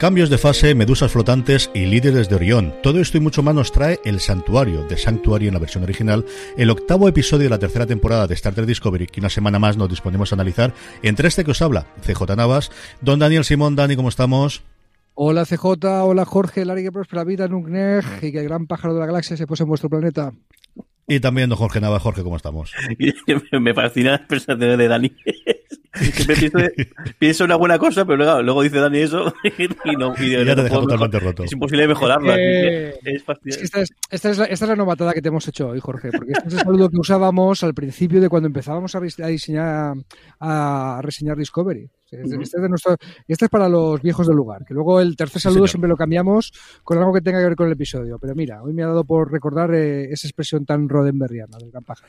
Cambios de fase, medusas flotantes y líderes de Orión. Todo esto y mucho más nos trae El Santuario, de Sanctuary en la versión original, el octavo episodio de la tercera temporada de Star Trek Discovery, que una semana más nos disponemos a analizar. Entre este que os habla, CJ Navas, don Daniel Simón. Dani, ¿cómo estamos? Hola CJ, hola Jorge, Larry que prospera vida, Nukneg, y que el gran pájaro de la galaxia se pose en vuestro planeta. Y también don Jorge Nava. Jorge, ¿cómo estamos? me fascina la presentación de Dani. Siempre pienso, una buena cosa, pero luego, dice Dani eso y, no, y ya te deja totalmente roto. Es imposible mejorarla. Eh, es esta, es, esta, es la, esta, es la, novatada que te hemos hecho hoy, Jorge, porque este es el saludo que usábamos al principio de cuando empezábamos a, diseñar, a reseñar Discovery. Este, es nuestro, este es para los viejos del lugar, que luego el tercer saludo siempre lo cambiamos con algo que tenga que ver con el episodio. Pero mira, hoy me ha dado por recordar eh, esa expresión tan rodenberriana del pájaro.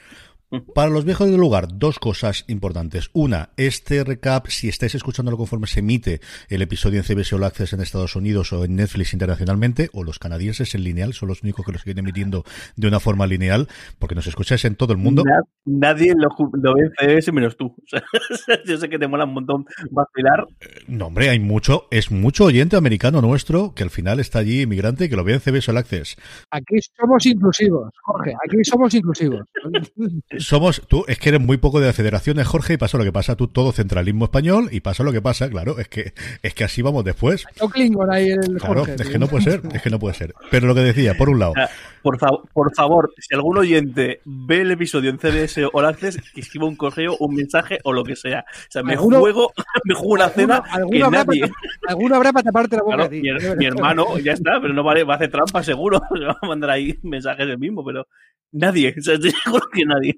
Para los viejos del lugar, dos cosas importantes. Una, este recap, si estáis escuchándolo conforme se emite el episodio en CBS All Access en Estados Unidos o en Netflix internacionalmente, o los canadienses en lineal, son los únicos que lo siguen emitiendo de una forma lineal, porque nos escucháis en todo el mundo. nadie lo, ve en CBS menos tú. yo sé que te mola un montón vacilar. Eh, no, hombre, hay mucho, es mucho oyente americano nuestro que al final está allí inmigrante y que lo ve en CBS All Access. Aquí somos inclusivos, Jorge, aquí somos inclusivos. somos, tú, es que eres muy poco de la federaciones, Jorge, y pasa lo que pasa, tú todo centralismo español, y pasa lo que pasa, claro, es que, es que así vamos después. Ahí el claro, es que no puede ser, es que no puede ser. Pero lo que decía, por un lado. Por, por favor, si algún oyente ve el episodio en CDS o Access, que escriba un correo, un mensaje o lo que sea. O sea, me juego, me juego una cena que nadie. alguno habrá para taparte la boca. mi, hermano, ya está, pero no vale, va a hacer trampa seguro. Se va a mandar ahí mensajes el mismo, pero Nadie, o sea, te que nadie.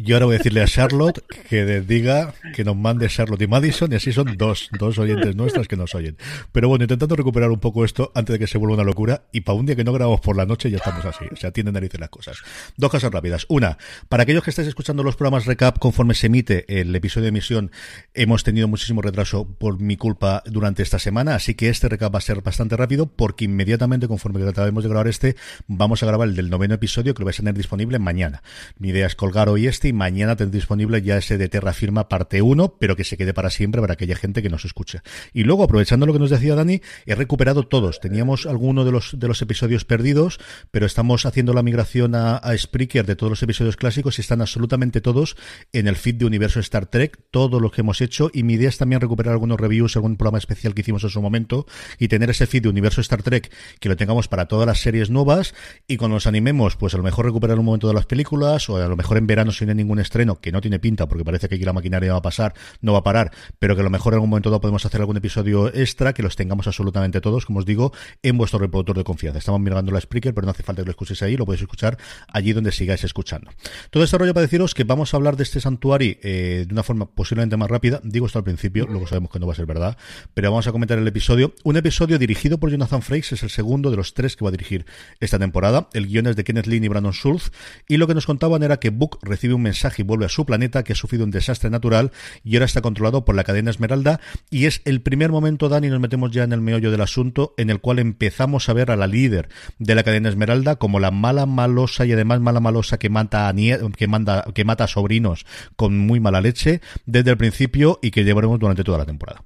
Yo ahora voy a decirle a Charlotte que diga que nos mande Charlotte y Madison, y así son dos, dos oyentes nuestras que nos oyen. Pero bueno, intentando recuperar un poco esto antes de que se vuelva una locura, y para un día que no grabamos por la noche ya estamos así. O sea, tienen narices las cosas. Dos cosas rápidas. Una, para aquellos que estáis escuchando los programas recap conforme se emite el episodio de emisión, hemos tenido muchísimo retraso por mi culpa durante esta semana, así que este recap va a ser bastante rápido, porque inmediatamente, conforme acabemos de grabar este, vamos a grabar el del noveno episodio que lo vais a tener disponible mañana. Mi idea es colgar hoy este y mañana tendré disponible ya ese de Terra Firma parte 1, pero que se quede para siempre para aquella gente que nos escuche. Y luego, aprovechando lo que nos decía Dani, he recuperado todos. Teníamos alguno de los, de los episodios perdidos, pero estamos haciendo la migración a, a Spreaker de todos los episodios clásicos y están absolutamente todos en el feed de Universo Star Trek, todo lo que hemos hecho. Y mi idea es también recuperar algunos reviews, algún programa especial que hicimos en su momento y tener ese feed de Universo Star Trek que lo tengamos para todas las series nuevas y cuando nos animemos, pues a lo mejor recuperar un momento de las películas, o a lo mejor en verano si ningún estreno, que no tiene pinta, porque parece que aquí la maquinaria va a pasar, no va a parar, pero que a lo mejor en algún momento dado podemos hacer algún episodio extra, que los tengamos absolutamente todos, como os digo, en vuestro reproductor de confianza. Estamos mirando la Spreaker, pero no hace falta que lo escuchéis ahí, lo podéis escuchar allí donde sigáis escuchando. Todo este rollo para deciros que vamos a hablar de este santuario eh, de una forma posiblemente más rápida, digo esto al principio, luego sabemos que no va a ser verdad, pero vamos a comentar el episodio. Un episodio dirigido por Jonathan Frakes, es el segundo de los tres que va a dirigir esta temporada. El guion es de Kenneth Lynn y Brandon Schultz, y lo que nos contaban era que Book recibe un mensaje y vuelve a su planeta que ha sufrido un desastre natural y ahora está controlado por la cadena Esmeralda y es el primer momento, Dani, nos metemos ya en el meollo del asunto en el cual empezamos a ver a la líder de la cadena Esmeralda como la mala malosa y además mala malosa que mata a que manda que mata a sobrinos con muy mala leche desde el principio y que llevaremos durante toda la temporada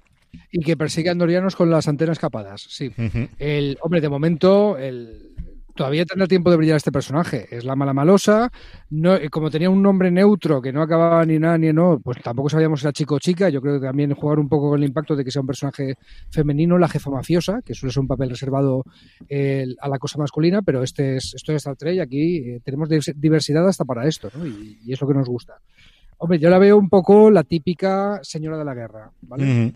y que persigue a Andorianos con las antenas capadas. Sí. El hombre, de momento, el, todavía tendrá tiempo de brillar este personaje. Es la mala malosa. No, eh, como tenía un nombre neutro que no acababa ni nada ni no, pues tampoco sabíamos si era chico o chica. Yo creo que también jugar un poco con el impacto de que sea un personaje femenino, la jefa mafiosa, que suele ser un papel reservado a la cosa masculina, pero este es, esto es Star Trek y aquí eh, tenemos diversidad hasta para esto, ¿no? Y, y, es lo que nos gusta. Hombre, yo la veo un poco la típica señora de la guerra, ¿vale?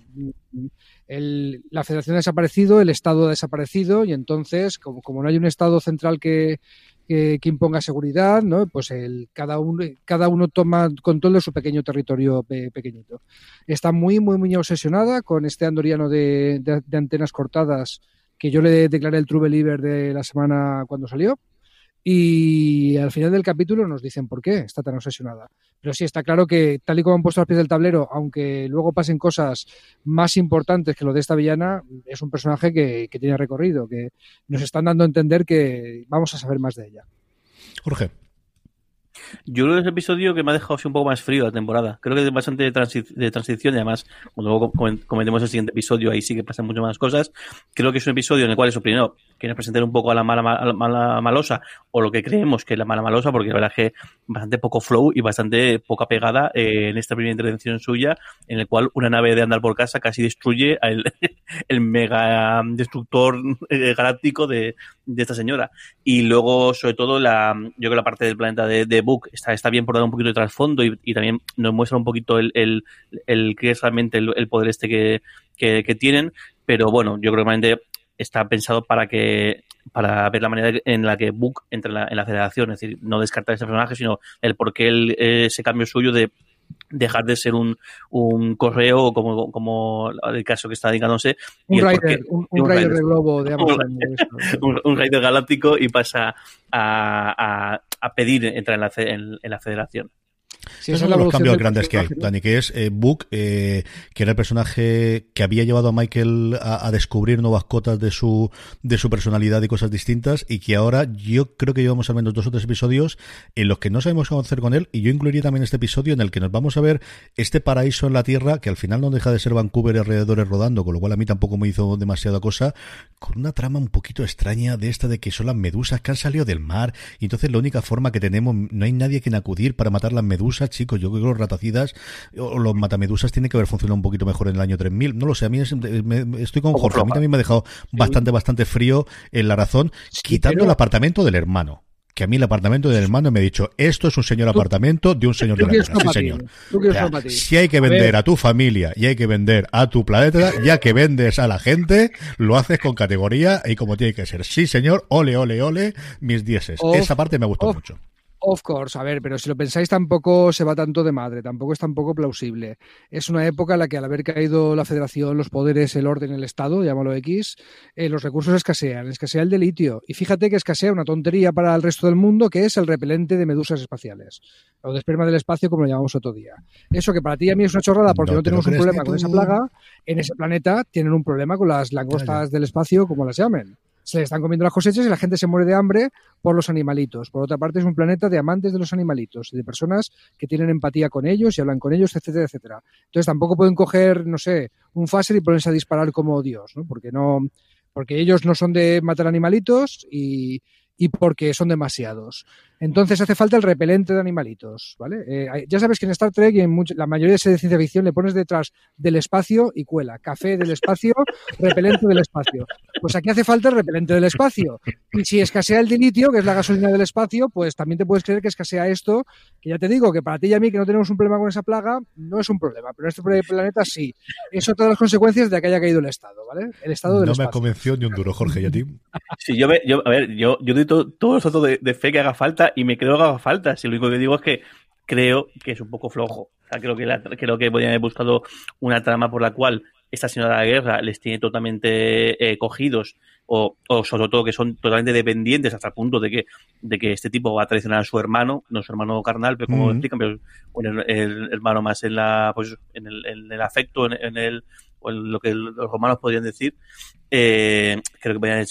la federación ha desaparecido, el Estado ha desaparecido y entonces, como, como no hay un Estado central que, que, imponga seguridad, ¿no? pues el, cada, uno, cada uno toma control de su pequeño territorio pequeñito. Está muy, muy, muy obsesionada con este andoriano de, de antenas cortadas que yo le declaré el True Believer de la semana cuando salió. Y al final del capítulo nos dicen por qué está tan obsesionada. Pero sí, está claro que tal y como han puesto al pie del tablero, aunque luego pasen cosas más importantes que lo de esta villana, es un personaje que, tiene recorrido, que nos están dando a entender que vamos a saber más de ella. Jorge. Yo creo que es el episodio que me ha dejado un poco más frío la temporada. Creo que es bastante de, transición y además, cuando comentemos el siguiente episodio, ahí sí que pasan muchas más cosas. Creo que es un episodio en el cual, eso primero, quiere presentar un poco a la mala, mala, malosa o lo que creemos que es la mala malosa, porque la verdad es que bastante poco flow y bastante poca pegada eh, en esta primera intervención suya, en el cual una nave de andar por casa casi destruye el, el mega destructor eh, galáctico de, de esta señora. Y luego, sobre todo, la, yo creo que la parte del planeta de, de Book está, está bien por dar un poquito de trasfondo y, también nos muestra un poquito el, el, que es realmente el, poder este que, que, tienen. Pero bueno, yo creo que realmente está pensado para que para ver la manera en la que Book entra en la, en la federación, es decir, no descartar ese personaje, sino el por qué ese cambio suyo de dejar de ser un, un correo como, como el caso que está dedicándose. Un rider, un, rider, de globo de Amazon. un, rider galáctico y pasa a, a, a pedir entrar en la, en la federación. Sí, es uno de los cambios grandes que hay, Dani, que es eh, Book, eh, que era el personaje que había llevado a Michael a, descubrir nuevas cotas de su, de su personalidad y cosas distintas, y que ahora yo creo que llevamos al menos dos o tres episodios en los que no sabemos cómo hacer con él, y yo incluiría también este episodio en el que nos vamos a ver este paraíso en la Tierra, que al final no deja de ser Vancouver y alrededores rodando, con lo cual a mí tampoco me hizo demasiada cosa, con una trama un poquito extraña de esta de que son las medusas que han salido del mar, y entonces la única forma que tenemos, no hay nadie quien acudir para matar las medusas, chicos. Yo creo que los ratacidas o los matamedusas tienen que haber funcionado un poquito mejor en el año 3000. No lo sé, a mí estoy con Jorge. A mí también me ha dejado bastante, bastante frío en la razón, quitando el apartamento del hermano que a mí el apartamento del hermano me ha dicho, esto es un señor apartamento de un señor de la casa. Sí, señor. si hay que vender a, tu familia y hay que vender a tu planeta, ya que vendes a la gente, lo haces con categoría y como tiene que ser. Sí, señor, ole, ole, ole, mis dieces. Esa parte me ha gustado mucho. Of course, a ver, pero si lo pensáis tampoco se va tanto de madre, tampoco es tampoco plausible. Es una época en la que al haber caído la federación, los poderes, el orden, el Estado, llámalo X, eh, los recursos escasean, escasea el de litio. Y fíjate que escasea una tontería para el resto del mundo que es el repelente de medusas espaciales, o de esperma del espacio como lo llamamos otro día. Eso que para ti y a mí es una chorrada porque no, tenemos un problema con esa plaga, en ese planeta tienen un problema con las langostas del espacio, como las llamen se le están comiendo las cosechas y la gente se muere de hambre por los animalitos. Por otra parte, es un planeta de amantes de los animalitos de personas que tienen empatía con ellos y hablan con ellos, etcétera, etcétera. Entonces tampoco pueden coger, no sé, un phaser y ponerse a disparar como Dios, ¿no? Porque no, porque ellos no son de matar animalitos y, y porque son demasiados. Entonces hace falta el repelente de animalitos, ¿vale? Eh, ya sabes que en Star Trek y en la mayoría de series de ciencia ficción le pones detrás del espacio y cuela. Café del espacio, repelente del espacio. Pues aquí hace falta el repelente del espacio. Y si escasea el dilitio, que es la gasolina del espacio, pues también te puedes creer que escasea esto, que ya te digo que para ti y a mí que no tenemos un problema con esa plaga, no es un problema, pero en este planeta sí. Eso todas las consecuencias de que haya caído el Estado, ¿vale? El Estado del No me convenció ni un duro, Jorge, ¿y a ti? Sí, yo, yo a ver, yo, yo doy todo, todos los datos de, de fe que haga falta y me creo que haga falta. Si lo único que digo es que creo que es un poco flojo. creo que, creo que podrían haber buscado una trama por la cual esta señora de guerra les tiene totalmente eh, cogidos o, sobre todo que son totalmente dependientes hasta el punto de que, de que este tipo va a traicionar a su hermano, no su hermano carnal, pero como explican, pero el, hermano más en la pues en el, en el afecto, en, el o en lo que los romanos podrían decir, eh, creo que podrían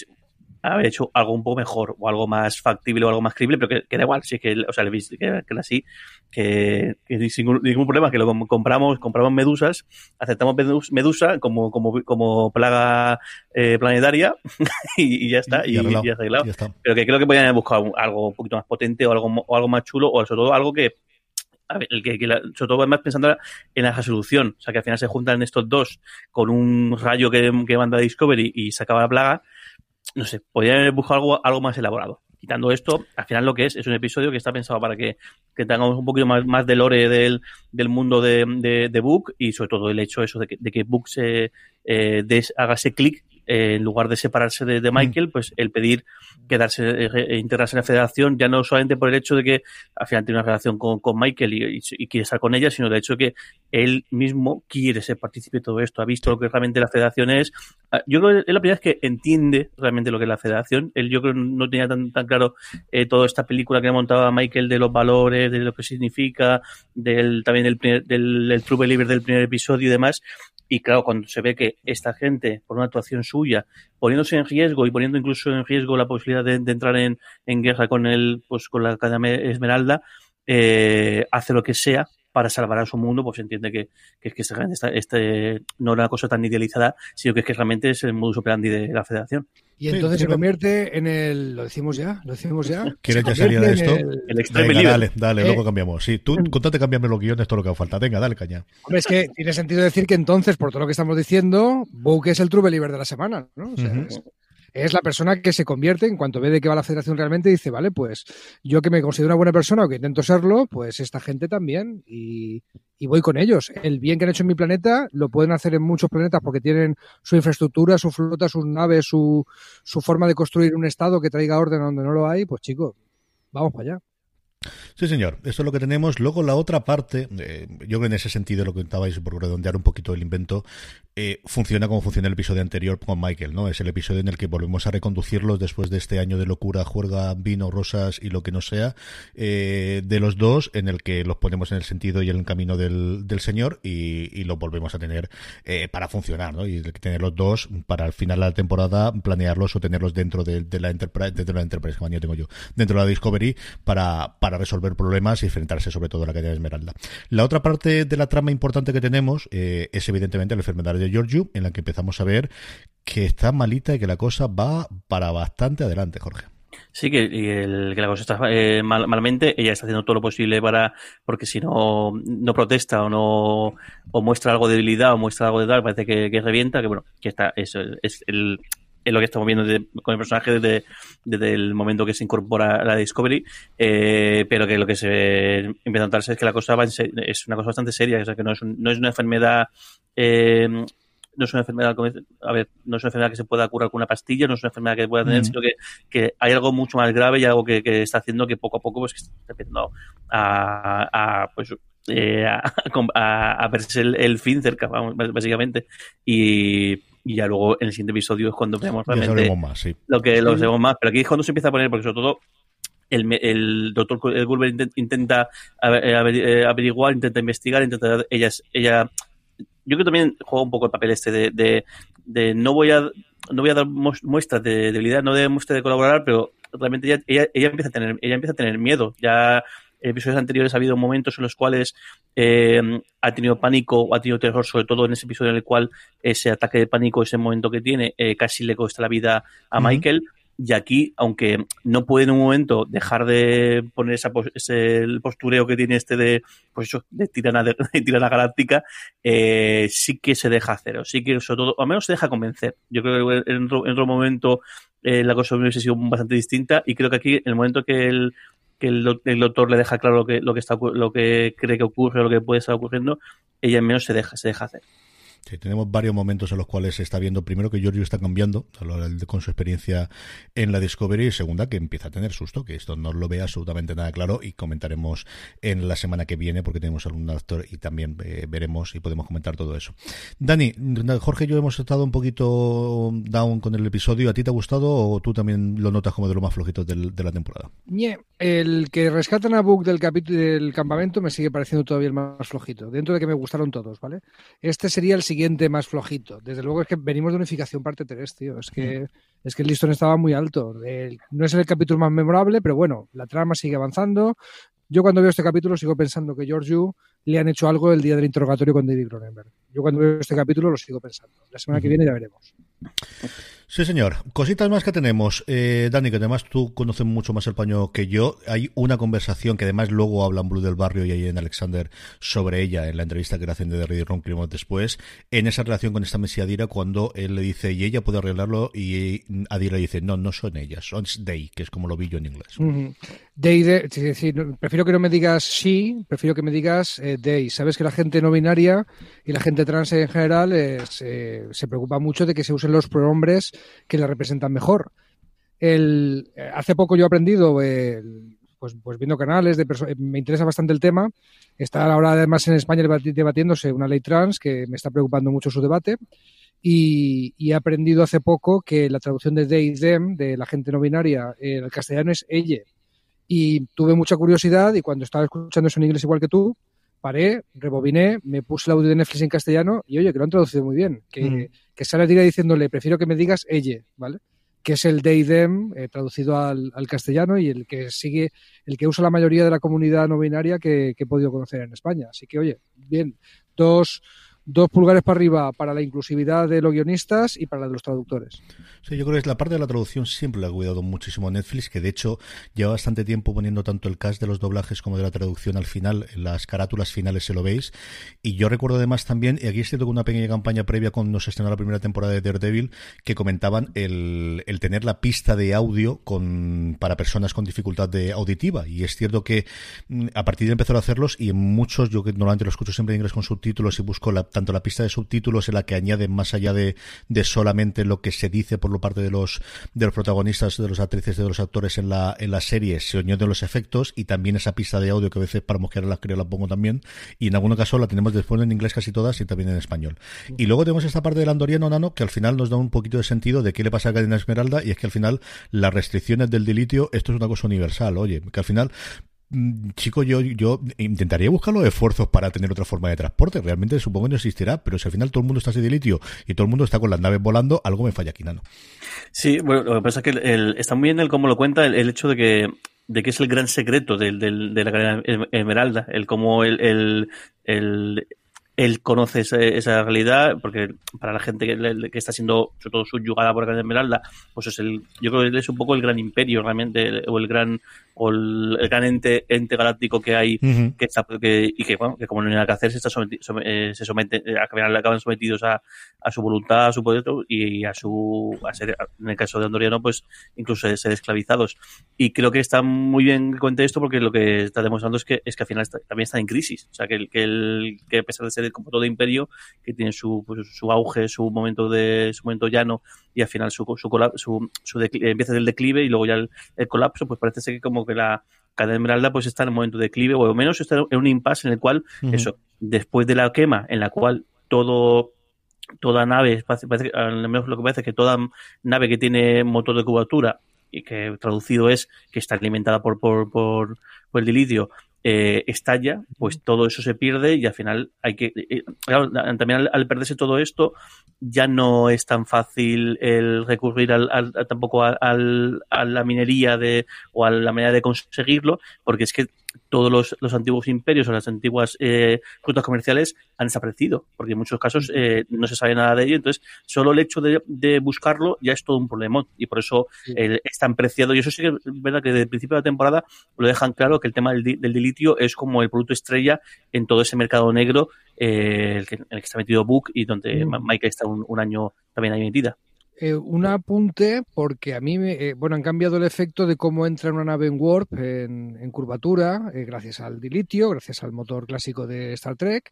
haber hecho algo un poco mejor o algo más factible o algo más creíble, pero que, da igual, sí que, o sea, le que, que así, que, que sin ningún problema, que lo compramos, compramos medusas, aceptamos medusa como, como, como plaga eh, planetaria y, ya está, y, ya arreglado. Pero que creo que podrían haber buscado algo un poquito más potente o algo, o algo más chulo, o sobre todo algo que, a ver, el que, sobre todo más pensando en la resolución, o sea que al final se juntan estos dos con un rayo que, que manda Discovery y se acaba la plaga, no sé, podrían haber buscado algo, algo más elaborado. Quitando esto, al final lo que es, es un episodio que está pensado para que, tengamos un poquito más, más de lore del, del mundo de, de, de, Book y sobre todo el hecho eso de que, de que Book se eh, des, haga ese clic en lugar de separarse de, mm. Michael, pues el pedir quedarse, eh, e integrarse en la federación, ya no solamente por el hecho de que al final tiene una relación con, Michael y, quiere estar con ella, sino de hecho que él mismo quiere ser partícipe de todo esto, ha visto lo que realmente la federación es. Ah, yo creo que es la primera vez que entiende realmente lo que es la federación. Él yo creo que no tenía tan, tan claro eh, toda esta película que montaba Michael de los valores, de lo que significa, del también del, del, del True Believer del primer episodio y demás. Y claro, cuando se ve que esta gente, por una actuación suya, poniéndose en riesgo y poniendo incluso en riesgo la posibilidad de, entrar en, en, guerra con el, pues con la Academia Esmeralda, eh, hace lo que sea para salvar a su mundo, pues entiende que, que, que este, este, no era una cosa tan idealizada, sino que es que realmente es el modus operandi de la federación. Y entonces se convierte en el. Lo decimos ya, lo decimos ya. ¿Quieres ya salir de esto? El, el Dale, dale, luego eh, cambiamos. Sí, tú mm. contate cambiarme los guiones, todo lo que falta. Venga, dale caña. Hombre, es que tiene sentido decir que entonces, por todo lo que estamos diciendo, Book es el true believer de la semana, ¿no? O sea, es la persona que se convierte en cuanto ve de qué va la federación realmente dice, vale, pues yo que me considero una buena persona o que intento serlo, pues esta gente también y, voy con ellos. El bien que han hecho en mi planeta lo pueden hacer en muchos planetas porque tienen su infraestructura, su flota, sus naves, su, su forma de construir un estado que traiga orden donde no lo hay, pues chicos, vamos para allá. Sí, señor, esto es lo que tenemos. Luego la otra parte, eh, yo creo que en ese sentido lo que contabais, por redondear un poquito el invento, eh, funciona como funciona el episodio anterior con Michael, ¿no? Es el episodio en el que volvemos a reconducirlos después de este año de locura, juerga, vino, rosas y lo que no sea, eh, de los dos, en el que los ponemos en el sentido y en el camino del, del Señor y, y los volvemos a tener eh, para funcionar, ¿no? Y tener los dos para al final de la temporada planearlos o tenerlos dentro de, la Enterprise, dentro de la Enterprise, que tengo yo, dentro de la Discovery para, para resolver problemas y enfrentarse sobre todo a la caída de Esmeralda. La otra parte de la trama importante que tenemos es evidentemente la enfermedad de Giorgio, en la que empezamos a ver que está malita y que la cosa va para bastante adelante, Jorge. Sí, que, la cosa está eh, malamente, ella está haciendo todo lo posible para, porque si no, no protesta o no, o muestra algo de debilidad o muestra algo de tal, parece que, revienta, que bueno, que está, es, es el, es lo que estamos viendo con el personaje desde, desde, el momento que se incorpora a la Discovery, eh, pero que lo que se empieza a notarse es que la cosa va es una cosa bastante seria, o sea, que no es, no es una enfermedad eh, no es una enfermedad, a ver, no es una enfermedad que se pueda curar con una pastilla, no es una enfermedad que pueda tener, mm. sino que, que, hay algo mucho más grave y algo que, que, está haciendo que poco a poco pues está empezando a, a pues eh, a, a, verse el, fin cerca, básicamente. Y, y, ya luego en el siguiente episodio es cuando vemos realmente más, sí. lo que lo sabemos más. Pero aquí es cuando se empieza a poner, porque sobre todo el, el doctor el Gulber intenta eh, averiguar, intenta investigar, intenta ella, ella yo creo que también juega un poco el papel este de, de, no voy a no voy a dar muestras de debilidad, no de muestras de colaborar, pero realmente ella, ella, empieza a tener ella empieza a tener miedo. Ya episodios anteriores ha habido momentos en los cuales eh, ha tenido pánico o ha tenido terror, sobre todo en ese episodio en el cual ese ataque de pánico, ese momento que tiene, eh, casi le cuesta la vida a Michael. Y aquí, aunque no puede en un momento dejar de poner esa, ese el postureo que tiene este de, pues eso, de tirana, de, tirana galáctica, eh, sí que se deja hacer, o sí que sobre todo, al menos se deja convencer. Yo creo que en otro, momento eh, la cosa hubiese sido bastante distinta y creo que aquí, en el momento que el, que el, doctor le deja claro lo que, lo que está, lo que cree que ocurre, lo que puede estar ocurriendo, ella al menos se deja, se deja hacer. Sí, tenemos varios momentos en los cuales se está viendo, primero, que Giorgio está cambiando con su experiencia en la Discovery, y segunda, que empieza a tener susto, que esto no lo ve absolutamente nada claro, y comentaremos en la semana que viene, porque tenemos algún actor y también eh, veremos y podemos comentar todo eso. Dani, Jorge y yo hemos estado un poquito down con el episodio. ¿A ti te ha gustado o tú también lo notas como de lo más flojito de la temporada? el que rescatan a Book del campamento me sigue pareciendo todavía el más flojito, dentro de que me gustaron todos, ¿vale? Este sería el siguiente siguiente más flojito. Desde luego es que venimos de unificación parte 3, tío. Es que, mm. es que el listón estaba muy alto. no es el capítulo más memorable, pero bueno, la trama sigue avanzando. Yo cuando veo este capítulo sigo pensando que George Yu le han hecho algo el día del interrogatorio con David Cronenberg. Yo cuando veo este capítulo lo sigo pensando. La semana que viene ya veremos. Sí, señor. Cositas más que tenemos. Eh, Dani, que además tú conoces mucho más el paño que yo. Hay una conversación que además luego hablan Blue del Barrio y ahí en Alexander sobre ella en la entrevista que le hacen de Ready Ron después, en esa relación con esta Adira cuando él le dice, y ella puede arreglarlo, y Adira dice, no, no son ellas, son they, que es como lo vi yo en inglés. prefiero que no me digas she, prefiero que me digas eh, they. Sabes que la gente no binaria y la gente trans en general eh, se preocupa mucho de que se usen los pronombres que le representan mejor. Eh, hace poco yo he aprendido, pues, pues, viendo canales, de me interesa bastante el tema. Está ahora además en España debatiéndose una ley trans que me está preocupando mucho su debate. Y, he aprendido hace poco que la traducción de they, them, de la gente no binaria, en el castellano es ella. Y tuve mucha curiosidad y cuando estaba escuchando eso en inglés igual que tú, paré, rebobiné, me puse el audio de Netflix en castellano y oye, que lo han traducido muy bien. Que, que sale diciéndole, prefiero que me digas ella, ¿vale? que es el Deidem eh, traducido al, castellano y el que sigue, el que usa la mayoría de la comunidad no binaria que, que he podido conocer en España. Así que, oye, bien, dos, dos pulgares para arriba para la inclusividad de los guionistas y para la de los traductores. Sí, yo creo que es la parte de la traducción siempre le ha cuidado muchísimo Netflix, que de hecho lleva bastante tiempo poniendo tanto el cast de los doblajes como de la traducción al final, en las carátulas finales se lo veis. Y yo recuerdo además también, y aquí es cierto que una pequeña campaña previa cuando se estrenó la primera temporada de Daredevil, que comentaban el, el tener la pista de audio con, para personas con dificultad de auditiva. Y es cierto que mm, a partir de empezar a hacerlos, y en muchos, yo que normalmente lo escucho siempre en inglés con subtítulos y busco la tanto la pista de subtítulos en la que añaden más allá de, de solamente lo que se dice por lo parte de los de los protagonistas, de los actrices, de los actores en la, en la serie, se añaden los efectos y también esa pista de audio que a veces para mosquear las creo la pongo también y en algún caso la tenemos después en inglés casi todas y también en español. Y luego tenemos esta parte del andoriano nano que al final nos da un poquito de sentido de qué le pasa a Cadena Esmeralda y es que al final las restricciones del delitio, esto es una cosa universal, oye, que al final chico, yo, yo intentaría buscar los esfuerzos para tener otra forma de transporte. Realmente supongo que no existirá, pero si al final todo el mundo está así de litio y todo el mundo está con las naves volando, algo me falla aquí, ¿no? Sí, bueno, lo que pasa es que el, está muy bien el cómo lo cuenta, el, hecho de que de que es el gran secreto del, del, de la cadena Esmeralda, el cómo el, el, él conoce esa, realidad, porque para la gente que, que, está siendo sobre todo subyugada por la Esmeralda, pues es el, yo creo que es un poco el gran imperio realmente, o el gran o el, gran ente, ente, galáctico que hay que está, que, y que, bueno, que como no hay nada que hacer, se, está eh, se somete, eh, acaban, acaban sometidos a, a, su voluntad, a su poder y a su, a ser, en el caso de Andoriano, pues incluso ser esclavizados. Y creo que está muy bien que cuente esto porque lo que está demostrando es que, es que al final también está en crisis. O sea, que, que, el, que a pesar de ser como todo imperio, que tiene su, pues, su auge, su momento de, su momento llano y al final su, su, su, su empieza del declive y luego ya el, el colapso, pues parece ser que como que la cadena Esmeralda pues está en un momento de declive, o al menos está en un impasse en el cual, eso, después de la quema, en la cual todo toda nave, parece, al menos lo que parece que toda nave que tiene motor de cubatura y que traducido es que está alimentada por, por, por, por el dilidio, eh, estalla, pues todo eso se pierde y al final hay que. Eh, claro, también al, perderse todo esto, ya no es tan fácil el recurrir al, tampoco al, a la minería de, o a la manera de conseguirlo, porque es que todos los, los, antiguos imperios o las antiguas eh, rutas comerciales han desaparecido, porque en muchos casos eh, no se sabe nada de ello. Entonces, solo el hecho de, de buscarlo ya es todo un problema y por eso eh, es tan preciado. Y eso sí que es verdad que desde el principio de la temporada lo dejan claro que el tema del, del dilitio es como el producto estrella en todo ese mercado negro eh, el, que, el, que, está metido Book y donde mm. Mike está un, un año también ahí metida. Eh, un apunte, porque a mí, eh, bueno, han cambiado el efecto de cómo entra una nave en Warp, en, curvatura, eh, gracias al dilitio, gracias al motor clásico de Star Trek.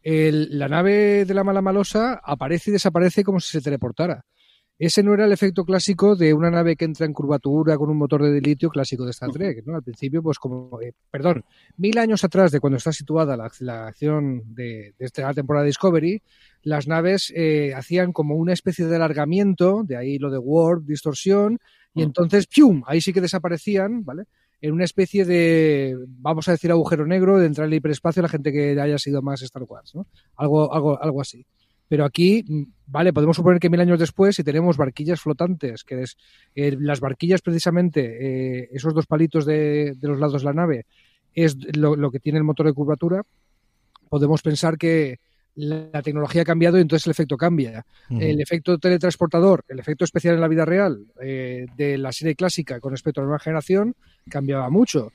El, la nave de la mala malosa aparece y desaparece como si se teleportara. Ese no era el efecto clásico de una nave que entra en curvatura con un motor de dilitio clásico de Star Trek, ¿no? Al principio, pues como, eh, perdón, mil años atrás de cuando está situada la, la acción de, de, esta temporada Discovery, las naves eh, hacían como una especie de alargamiento, de ahí lo de warp, distorsión, y entonces, ¡pium! Ahí sí que desaparecían, ¿vale? En una especie de, vamos a decir, agujero negro de entrar en el hiperespacio la gente que haya sido más Star Wars, ¿no? Algo, algo, algo así. Pero aquí, mm, vale, podemos suponer que mil años después, si tenemos barquillas flotantes, que es eh, las barquillas precisamente, eh, esos dos palitos de, de, los lados de la nave, es lo, lo, que tiene el motor de curvatura, podemos pensar que la tecnología ha cambiado y entonces el efecto cambia. Uh -huh. El efecto teletransportador, el efecto especial en la vida real eh, de la serie clásica con respecto a la nueva generación, cambiaba mucho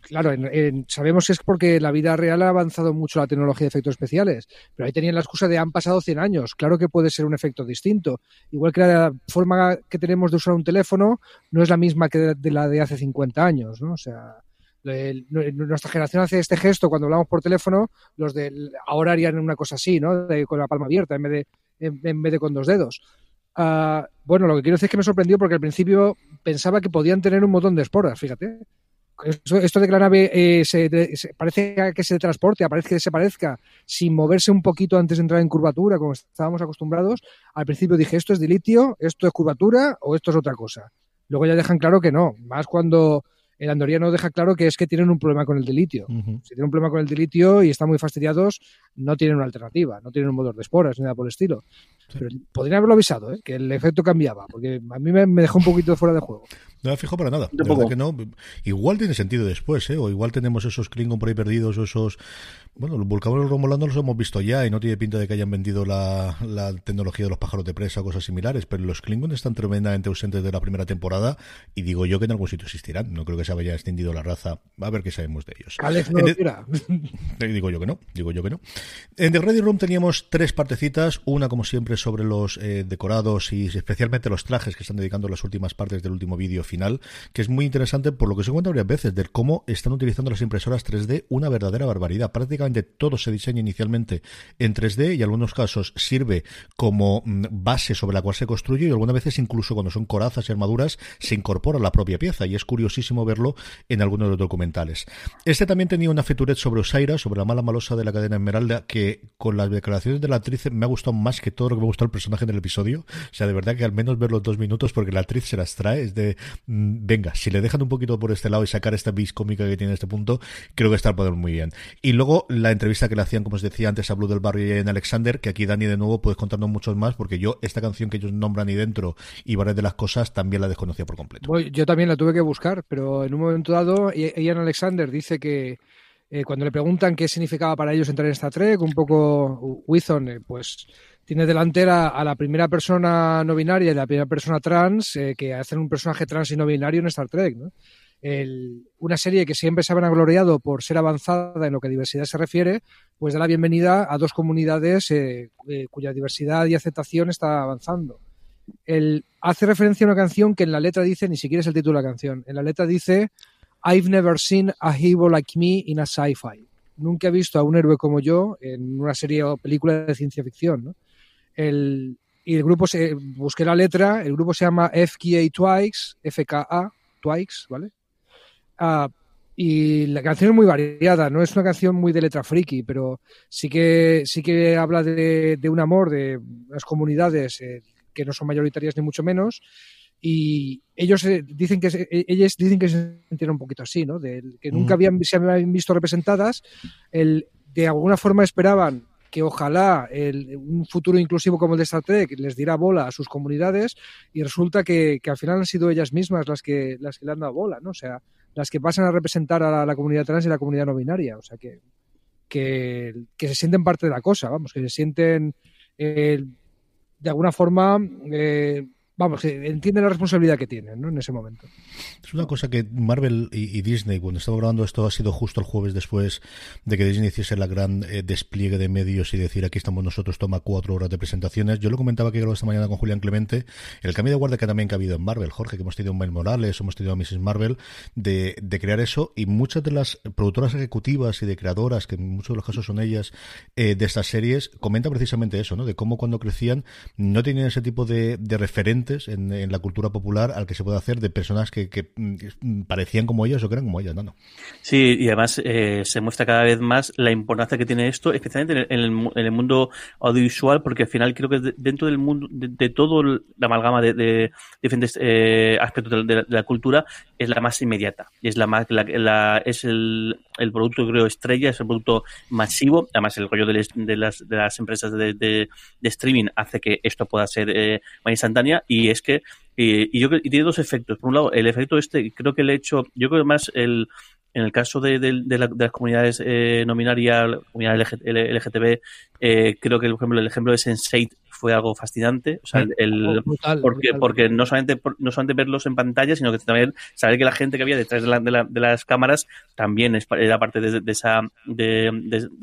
claro, en, sabemos que es porque la vida real ha avanzado mucho la tecnología de efectos especiales, pero ahí tenían la excusa de han pasado 100 años. Claro que puede ser un efecto distinto. Igual que la forma que tenemos de usar un teléfono no es la misma que de, la de hace 50 años, ¿no? O sea, nuestra generación hace este gesto cuando hablamos por teléfono, los de ahora harían una cosa así, ¿no? De, con la palma abierta en vez de, en, en vez de con dos dedos. Uh, bueno, lo que quiero decir es que me sorprendió porque al principio pensaba que podían tener un montón de esporas, fíjate esto de que la nave eh, se, se, parece que se transporte, aparece que se parezca sin moverse un poquito antes de entrar en curvatura, como estábamos acostumbrados, al principio dije, esto es de litio, esto es curvatura o esto es otra cosa. Luego ya dejan claro que no, más cuando el andoriano deja claro que es que tienen un problema con el dilitio. Si tienen un problema con el dilitio y están muy fastidiados, no tienen una alternativa, no tienen un motor de esporas ni nada por el estilo. Pero podrían haberlo avisado, ¿eh? que el efecto cambiaba, porque a mí me, dejó un poquito fuera de juego. No me fijo para nada. que no. Igual tiene sentido después, ¿eh? o igual tenemos esos Klingon por ahí perdidos, o esos. Bueno, los Vulcanos Romulanos los hemos visto ya y no tiene pinta de que hayan vendido la, tecnología de los pájaros de presa o cosas similares, pero los Klingon están tremendamente ausentes de la primera temporada y digo yo que en algún sitio existirán. No creo que se haya extendido la raza. A ver qué sabemos de ellos. digo yo que no, digo yo que no. En The Ready Room teníamos tres partecitas, una como siempre sobre los eh, decorados y especialmente los trajes que están dedicando las últimas partes del último vídeo final, que es muy interesante por lo que se cuenta varias veces, de cómo están utilizando las impresoras 3D una verdadera barbaridad. Prácticamente todo se diseña inicialmente en 3D y en algunos casos sirve como mm, base sobre la cual se construye y algunas veces incluso cuando son corazas y armaduras se incorpora la propia pieza y es curiosísimo verlo en algunos de los documentales. Este también tenía una featuret sobre Osaira, sobre la mala malosa de la cadena Esmeralda, que con las declaraciones de la actriz me ha gustado más que todo lo que gustado el personaje en el episodio. O sea, de verdad que al menos ver los dos minutos, porque la actriz se las trae, es de, mm, venga, si le dejan un poquito por este lado y sacar esta bis cómica que tiene este punto, creo que está poder muy bien. Y luego la entrevista que le hacían, como os decía antes, a Blue del Barrio y en Alexander, que aquí Dani de nuevo puedes contarnos muchos más, porque yo esta canción que ellos nombran ahí dentro y varias de las cosas también la desconocía por completo. Yo también la tuve que buscar, pero en un momento dado, Ian Alexander dice que eh, cuando le preguntan qué significaba para ellos entrar en Star Trek, un poco Withon, eh, pues tiene delantera a la primera persona no binaria y la primera persona trans eh, que hacen un personaje trans y no binario en Star Trek. una serie que siempre se ha gloriado por ser avanzada en lo que a diversidad se refiere, pues da la bienvenida a dos comunidades cuya diversidad y aceptación está avanzando. El, hace referencia a una canción que en la letra dice, ni siquiera es el título de la canción, en la letra dice I've never seen a hero like me in a sci-fi. Nunca he visto a un héroe como yo en una serie o película de ciencia ficción. El, y el grupo, se, busqué la letra, el grupo se llama FKA Twice, FKA Twice, ¿vale? Ah, y la canción es muy variada, no es una canción muy de letra friki, pero sí que, sí que habla de, un amor de las comunidades eh, que no son mayoritarias ni mucho menos, y ellos eh, dicen que se, ellos dicen que se sintieron un poquito así, ¿no? De, que nunca habían, se habían visto representadas, el, de alguna forma esperaban que ojalá el, un futuro inclusivo como el de Star Trek les diera bola a sus comunidades y resulta que, al final han sido ellas mismas las que, las que le han dado bola, ¿no? O sea, las que pasan a representar a la, comunidad trans y la comunidad no binaria, o sea, que, que, que se sienten parte de la cosa, vamos, que se sienten eh, de alguna forma eh, vamos, entiende la responsabilidad que tienen ¿no? en ese momento. Es una cosa que Marvel y, Disney, cuando estaba grabando esto, ha sido justo el jueves después de que Disney hiciese la gran eh, despliegue de medios y decir aquí estamos nosotros, toma cuatro horas de presentaciones. Yo lo comentaba que esta mañana con Julián Clemente, el cambio de guardia que también ha habido en Marvel, Jorge, que hemos tenido a Miles Morales, hemos tenido a Mrs. Marvel, de, crear eso y muchas de las productoras ejecutivas y de creadoras, que en muchos de los casos son ellas, eh, de estas series, comentan precisamente eso, ¿no? De cómo cuando crecían no tenían ese tipo de, de en, la cultura popular al que se puede hacer de personas que, mm, parecían como ellas o que eran como ellas, ¿no? Sí, y además eh, se muestra cada vez más la importancia que tiene esto, especialmente en el, mundo audiovisual, porque al final creo que dentro del mundo, de, todo la amalgama de, diferentes eh, aspectos de, la cultura, es la más inmediata. Es la más, la, es el, el producto, creo, estrella, es el producto masivo. Además, el rollo de, las, de las empresas de, streaming hace que esto pueda ser eh, más instantánea. Y es que, y, yo y tiene dos efectos. Por un lado, el efecto este, creo que el hecho, yo creo que más el, en el caso de, las comunidades eh, nominarias, comunidad LGTB, eh, creo que el ejemplo, el ejemplo de Sense8 fue algo fascinante. O sea, el, oh, porque, porque no solamente no solamente verlos en pantalla, sino que también saber que la gente que había detrás de, las cámaras también era parte de, esa, de,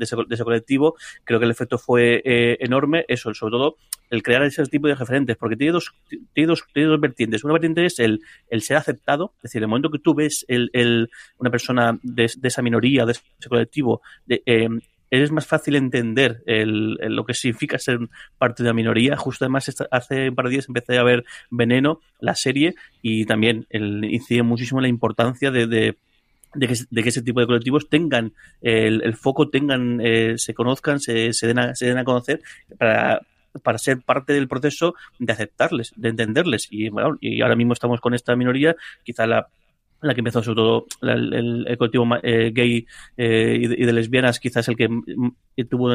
ese, colectivo. Creo que el efecto fue eh, enorme. Eso, sobre todo, el crear ese tipo de referentes, porque tiene dos, tiene dos, tiene dos vertientes. Una vertiente es el, el ser aceptado, es decir, el momento que tú ves el, el, una persona de, esa minoría, de ese colectivo, de, eh, es más fácil entender el, lo que significa ser parte de la minoría. Justo además hace un par de días empecé a ver Veneno, la serie, y también el, incide muchísimo la importancia de, de de que, ese tipo de colectivos tengan el, foco, tengan, eh, se conozcan, se, se, den a, se den a conocer para, para ser parte del proceso de aceptarles, de entenderles. Y, bueno, y ahora mismo estamos con esta minoría, quizá la la que empezó sobre todo el, colectivo eh, gay eh, y, de, lesbianas, quizás el que tuvo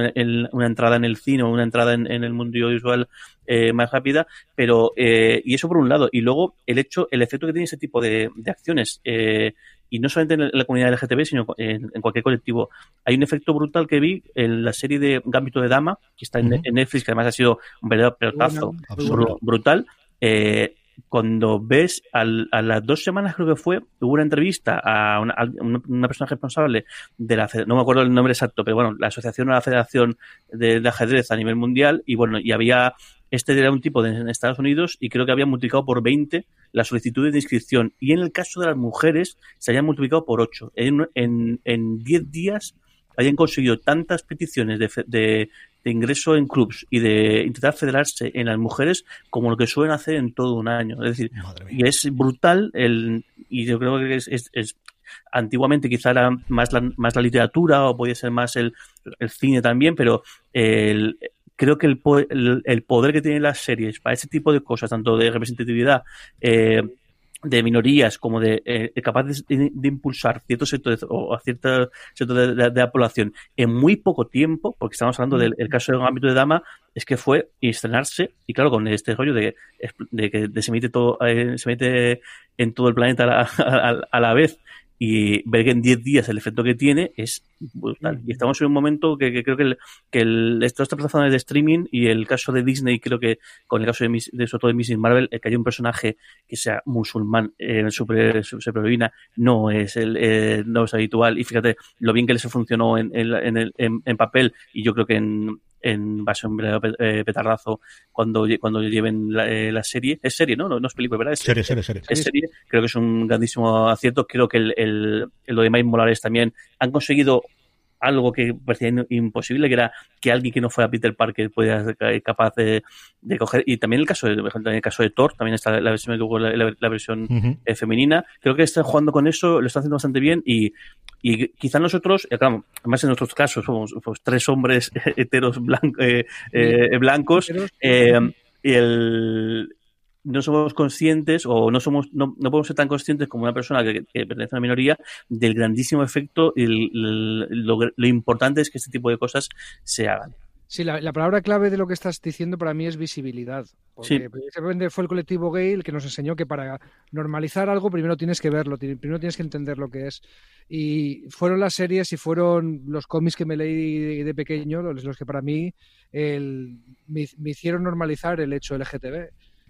una entrada en el cine o una entrada en, el mundo audiovisual eh, más rápida, pero y eso por un lado, y luego el hecho, el efecto que tiene ese tipo de, acciones y no solamente en la comunidad LGTB, sino en, cualquier colectivo. Hay un efecto brutal que vi en la serie de Gambito de Dama, que está en, Netflix, que además ha sido un verdadero pelotazo brutal. Eh, cuando ves a las dos semanas creo que fue, hubo una entrevista a una, persona responsable de la no me acuerdo el nombre exacto, pero bueno, la asociación o la federación de, ajedrez a nivel mundial y bueno, y había este era un tipo de, en Estados Unidos y creo que había multiplicado por 20 las solicitudes de inscripción y en el caso de las mujeres se habían multiplicado por 8. En, en, en 10 días habían conseguido tantas peticiones de, de ingreso en clubs y de intentar federarse en las mujeres como lo que suelen hacer en todo un año. Es decir, y es brutal el, y yo creo que es, es, antiguamente quizá era más la, más la literatura o podía ser más el, el cine también, pero el, creo que el, el, poder que tienen las series para ese tipo de cosas, tanto de representatividad, eh, de minorías como de eh, capaces de, impulsar ciertos sectores o a ciertos sectores de, la población en muy poco tiempo, porque estamos hablando del caso del ámbito de Dama, es que fue estrenarse y claro, con este rollo de, que se emite todo, eh, se emite en todo el planeta a la vez y ver que en 10 días el efecto que tiene es brutal. Y estamos en un momento que, creo que, el, que el, estas plataformas de streaming y el caso de Disney, creo que con el caso de, de sobre todo de Mrs. Marvel, el que haya un personaje que sea musulmán en eh, super, superheroína no es el eh, no es habitual. Y fíjate lo bien que les funcionó en, en, en, en papel y yo creo que en en base a un eh, petardazo cuando, cuando lleven eh, la, serie. Es serie, ¿no? ¿no? es película, ¿verdad? Es serie, serie, serie. Es serie. Creo que es un grandísimo acierto. Creo que el, el, lo de Mike Morales también han conseguido algo que parecía imposible, que era que alguien que no fuera Peter Parker pudiera ser capaz de, coger. Y también el caso de, el caso de Thor, también está la versión, la, versión eh, femenina. Creo que están jugando con eso, lo están haciendo bastante bien y, y quizá nosotros, eh, claro, además en nuestros casos somos tres hombres heteros eh, blancos, y el, no somos conscientes o no somos no, no, podemos ser tan conscientes como una persona que, pertenece a una minoría del grandísimo efecto y lo, importante es que este tipo de cosas se hagan. Sí, la, palabra clave de lo que estás diciendo para mí es visibilidad. Porque precisamente fue el colectivo gay el que nos enseñó que para normalizar algo primero tienes que verlo, primero tienes que entender lo que es. Y fueron las series y fueron los cómics que me leí de, pequeño los, que para mí me, me, hicieron normalizar el hecho LGTB.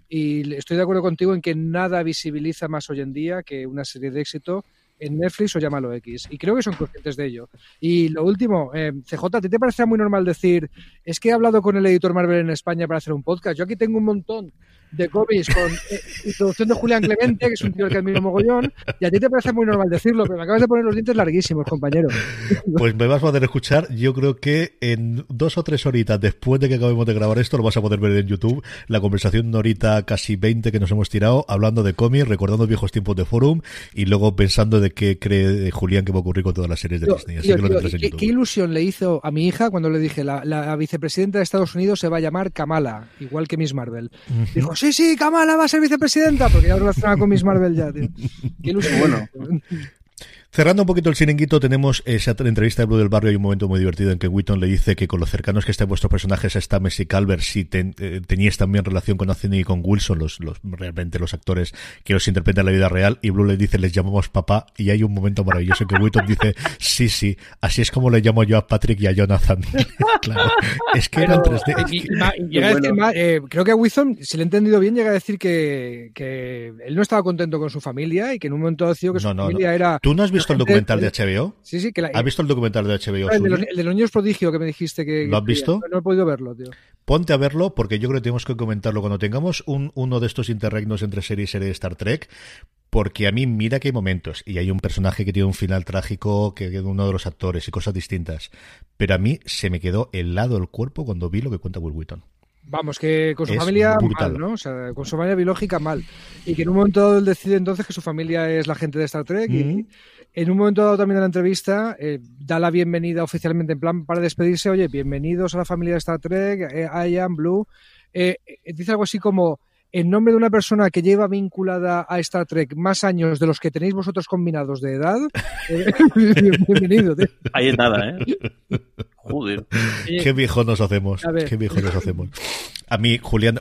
Y estoy de acuerdo contigo en que nada visibiliza más hoy en día que una serie de éxito en Netflix o llámalo X. Y creo que son conscientes de ello. Y lo último, eh, CJ, ¿a ti te parece muy normal decir, es que he hablado con el editor Marvel en España para hacer un podcast? Yo aquí tengo un montón de cómics con eh, introducción de Julián Clemente, que es un tío que admiro mogollón, y a ti te parece muy normal decirlo, pero me acabas de poner los dientes larguísimos, compañero. Pues me vas a poder escuchar, yo creo que en dos o tres horitas después de que acabemos de grabar esto, lo vas a poder ver en YouTube, la conversación de horita casi 20 que nos hemos tirado, hablando de cómics, recordando viejos tiempos de forum, y luego pensando de qué cree Julián que va a ocurrir con todas las series de Disney. Así que lo en ¿qué, ¿qué, ilusión le hizo a mi hija cuando le dije, la, la, vicepresidenta de Estados Unidos se va a llamar Kamala, igual que Miss Marvel? Dijo, sí, sí, Kamala va a ser vicepresidenta, porque ya relacionada con Miss Marvel ya, tío. Qué ilusión. Bueno. Cerrando un poquito el chiringuito, tenemos esa entrevista de Blue del Barrio. Hay un momento muy divertido en que Witton le dice que con lo cercanos que están vuestros personajes, está Messi Calvert, si eh, teníais también relación con Anthony y con Wilson, los, los, realmente los actores que los interpretan en la vida real. Y Blue le dice, les llamamos papá. Y hay un momento maravilloso en que Witton dice, sí, sí, así es como le llamo yo a Patrick y a Jonathan. claro, es que eran 3D. Eh, creo que a Witton, si le he entendido bien, llega a decir que, que él no estaba contento con su familia y que en un momento decidido que su familia era. ¿Tú no has visto el documental de HBO? Sí, sí. Que ¿Has visto el documental de HBO? El de, los, niños prodigio que me dijiste que... ¿Lo has visto? No, he podido verlo, tío. Ponte a verlo porque yo creo que tenemos que comentarlo cuando tengamos un, uno de estos interregnos entre serie y serie de Star Trek porque a mí mira que hay momentos y hay un personaje que tiene un final trágico que es uno de los actores y cosas distintas, pero a mí se me quedó helado el cuerpo cuando vi lo que cuenta Will Wheaton. Vamos, que con su familia mal, ¿no? O sea, con su familia biológica mal. Y que en un momento dado él decide entonces que su familia es la gente de Star Trek y, en un momento dado también de la entrevista, eh, da la bienvenida oficialmente en plan para despedirse. Oye, bienvenidos a la familia de Star Trek, eh, Ian, Blue. Eh, dice algo así como, en nombre de una persona que lleva vinculada a Star Trek más años de los que tenéis vosotros combinados de edad, eh, bienvenido. Tío. Ahí es nada, ¿eh? Joder. Qué viejo nos hacemos. Qué viejo nos hacemos a mí, Julián,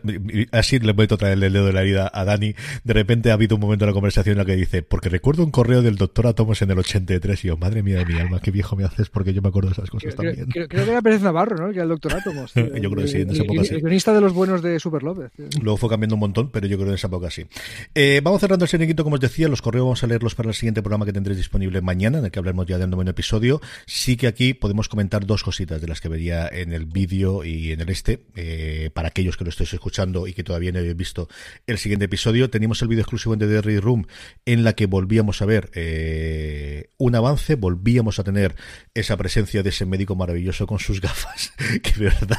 así le voy a traer el dedo de la herida a Dani. De repente ha habido un momento en la conversación en la que dice, porque recuerdo un correo del doctor Atomos en el 83 y yo, madre mía de mi alma, qué viejo me haces porque yo me acuerdo de esas cosas también. Creo, que era Pérez Navarro, ¿no? Que era el doctor Atomos. yo creo que sí, en esa época sí. El guionista de los buenos de Super López. Luego fue cambiando un montón, pero yo creo que en esa época sí. Eh, vamos cerrando el serenito, como os decía, los correos vamos a leerlos para el siguiente programa que tendréis disponible mañana, en el que hablaremos ya del noveno episodio. Sí que aquí podemos comentar dos cositas de las que vería en el vídeo y en el este, eh, para aquellos que lo estéis escuchando y que todavía no habéis visto el siguiente episodio, teníamos el vídeo exclusivo en The Derry Room en la que volvíamos a ver eh, un avance, volvíamos a tener esa presencia de ese médico maravilloso con sus gafas, que de verdad,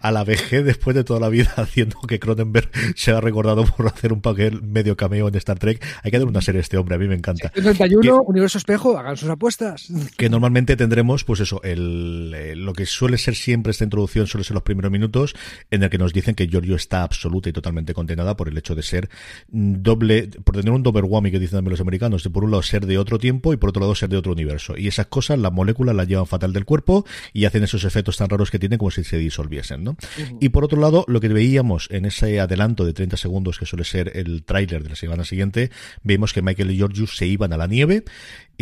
a, la vejez después de toda la vida haciendo que Cronenberg se ha recordado por hacer un papel medio cameo en Star Trek. Hay que dar una serie a este hombre, a mí me encanta. 31, Universo Espejo, hagan sus apuestas. Que normalmente tendremos, pues eso, el, eh, lo que suele ser siempre esta introducción, suele ser los primeros minutos, en el que nos dicen que Giorgio está absoluta y totalmente condenada por el hecho de ser doble, por tener un doble whammy que dicen también los americanos, de por un lado ser de otro tiempo y por otro lado ser de otro universo. Y esas cosas, las moléculas las llevan fatal del cuerpo y hacen esos efectos tan raros que tienen como si se disolviesen, ¿no? Y por otro lado, lo que veíamos en ese adelanto de 30 segundos que suele ser el tráiler de la semana siguiente, vemos que Michael y Georgius se iban a la nieve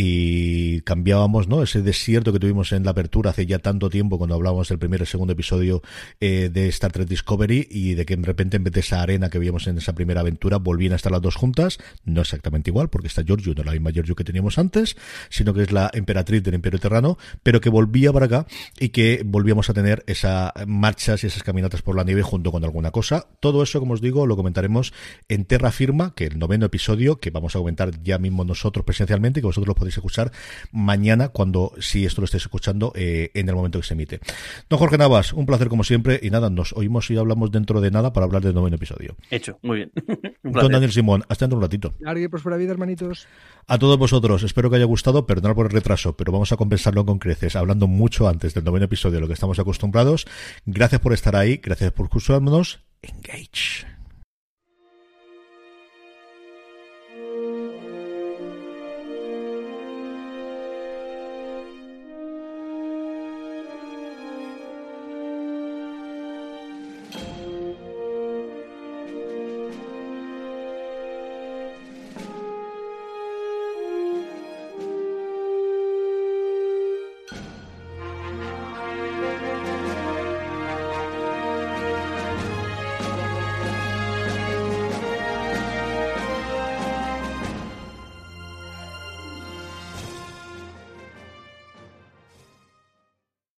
y cambiábamos no ese desierto que tuvimos en la apertura hace ya tanto tiempo cuando hablábamos del primer y segundo episodio eh, de Star Trek Discovery y de que de repente en vez de esa arena que veíamos en esa primera aventura volvían a estar las dos juntas no exactamente igual porque está Giorgio no la misma Giorgio que teníamos antes sino que es la emperatriz del Imperio Terrano pero que volvía para acá y que volvíamos a tener esas marchas y esas caminatas por la nieve junto con alguna cosa todo eso como os digo lo comentaremos en Terra Firma que el noveno episodio que vamos a comentar ya mismo nosotros presencialmente que vosotros lo podéis escuchar mañana, cuando, si esto lo estáis escuchando, eh, en el momento que se emite. Don Jorge Navas, un placer como siempre, y nada, nos oímos y hablamos dentro de nada para hablar del noveno episodio. Hecho, muy bien. Don Daniel Simón, hasta dentro de un ratito. Larga y próspera vida, hermanitos. A todos vosotros, espero que haya gustado, perdonad por el retraso, pero vamos a compensarlo con creces, hablando mucho antes del noveno episodio de lo que estamos acostumbrados. Gracias por estar ahí, gracias por escucharnos. Engage.